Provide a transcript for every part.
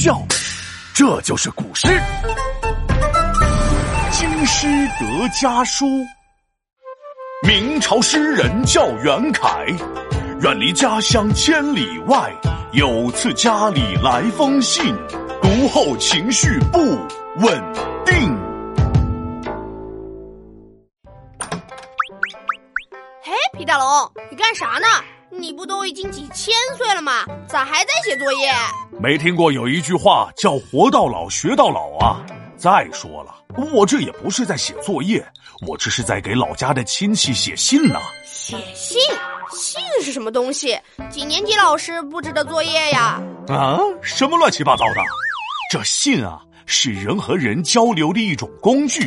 笑，这就是古诗《京师得家书》。明朝诗人叫袁凯，远离家乡千里外，有次家里来封信，读后情绪不稳定。嘿，皮大龙，你干啥呢？你不都已经几千岁了吗？咋还在写作业？没听过有一句话叫“活到老，学到老”啊！再说了，我这也不是在写作业，我这是在给老家的亲戚写信呢。写信？信是什么东西？几年级老师布置的作业呀？啊，什么乱七八糟的？这信啊，是人和人交流的一种工具。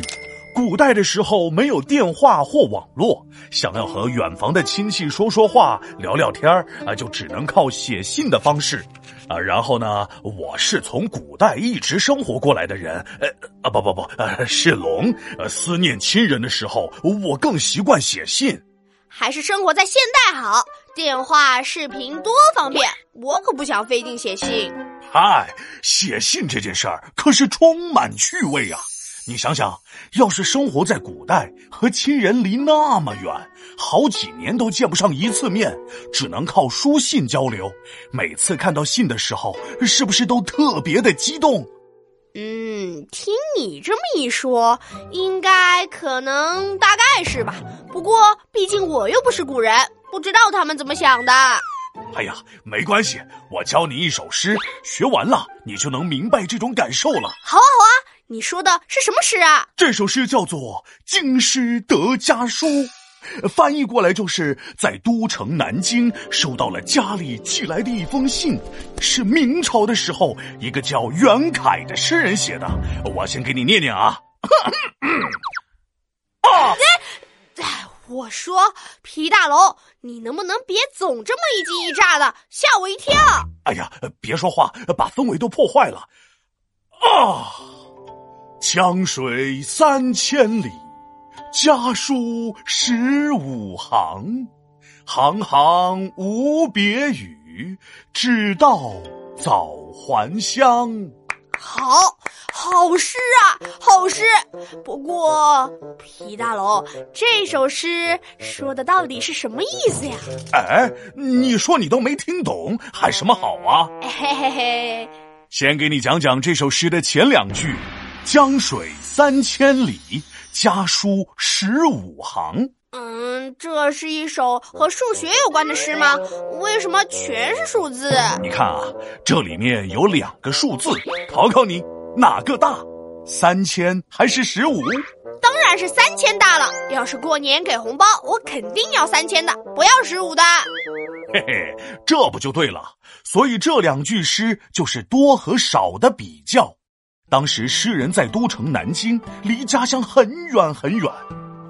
古代的时候没有电话或网络，想要和远房的亲戚说说话、聊聊天啊，就只能靠写信的方式啊。然后呢，我是从古代一直生活过来的人，呃啊不不不，呃是龙，呃思念亲人的时候，我更习惯写信。还是生活在现代好，电话、视频多方便，我可不想费劲写信。嗨，写信这件事儿可是充满趣味啊。你想想，要是生活在古代，和亲人离那么远，好几年都见不上一次面，只能靠书信交流，每次看到信的时候，是不是都特别的激动？嗯，听你这么一说，应该、可能、大概是吧。不过，毕竟我又不是古人，不知道他们怎么想的。哎呀，没关系，我教你一首诗，学完了你就能明白这种感受了。好啊，好啊。你说的是什么诗啊？这首诗叫做《京师得家书》，翻译过来就是在都城南京收到了家里寄来的一封信，是明朝的时候一个叫袁凯的诗人写的。我先给你念念啊。啊！哎，我说皮大龙，你能不能别总这么一惊一乍的，吓我一跳？哎呀，别说话，把氛围都破坏了。啊！江水三千里，家书十五行，行行无别语，只道早还乡。好，好诗啊，好诗。不过，皮大龙，这首诗说的到底是什么意思呀？哎，你说你都没听懂，喊什么好啊？嘿嘿嘿，先给你讲讲这首诗的前两句。江水三千里，家书十五行。嗯，这是一首和数学有关的诗吗？为什么全是数字？你看啊，这里面有两个数字，考考你，哪个大？三千还是十五？当然是三千大了。要是过年给红包，我肯定要三千的，不要十五的。嘿嘿，这不就对了？所以这两句诗就是多和少的比较。当时诗人在都城南京，离家乡很远很远。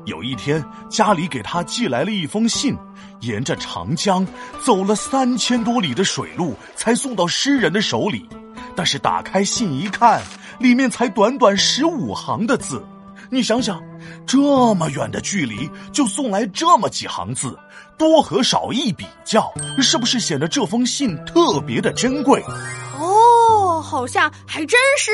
有一天，家里给他寄来了一封信，沿着长江走了三千多里的水路，才送到诗人的手里。但是打开信一看，里面才短短十五行的字。你想想，这么远的距离就送来这么几行字，多和少一比较，是不是显得这封信特别的珍贵？哦，好像还真是。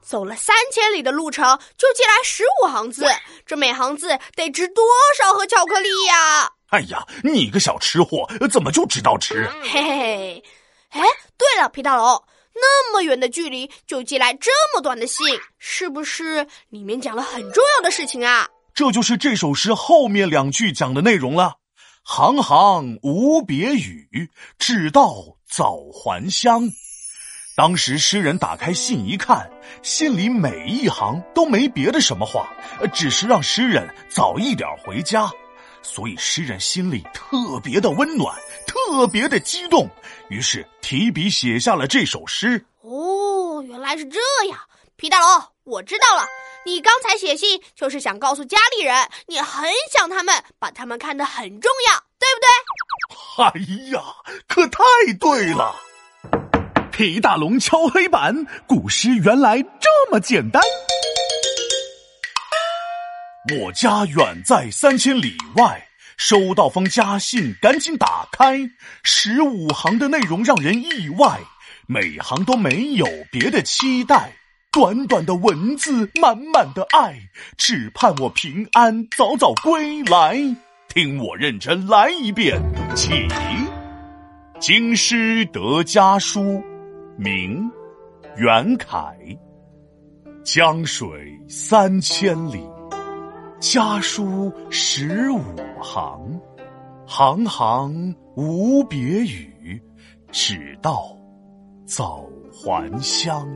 走了三千里的路程，就寄来十五行字，这每行字得值多少盒巧克力呀？哎呀，你个小吃货，怎么就知道吃？嘿嘿嘿，哎，对了，皮大龙，那么远的距离就寄来这么短的信，是不是里面讲了很重要的事情啊？这就是这首诗后面两句讲的内容了。行行无别语，只道早还乡。当时诗人打开信一看，信里每一行都没别的什么话，只是让诗人早一点回家，所以诗人心里特别的温暖，特别的激动，于是提笔写下了这首诗。哦，原来是这样，皮大龙，我知道了，你刚才写信就是想告诉家里人，你很想他们，把他们看得很重要，对不对？哎呀，可太对了。皮大龙敲黑板，古诗原来这么简单。我家远在三千里外，收到封家信，赶紧打开。十五行的内容让人意外，每行都没有别的期待，短短的文字，满满的爱，只盼我平安早早归来。听我认真来一遍，起。京师得家书，明，袁凯。江水三千里，家书十五行，行行无别语，只道。早还乡。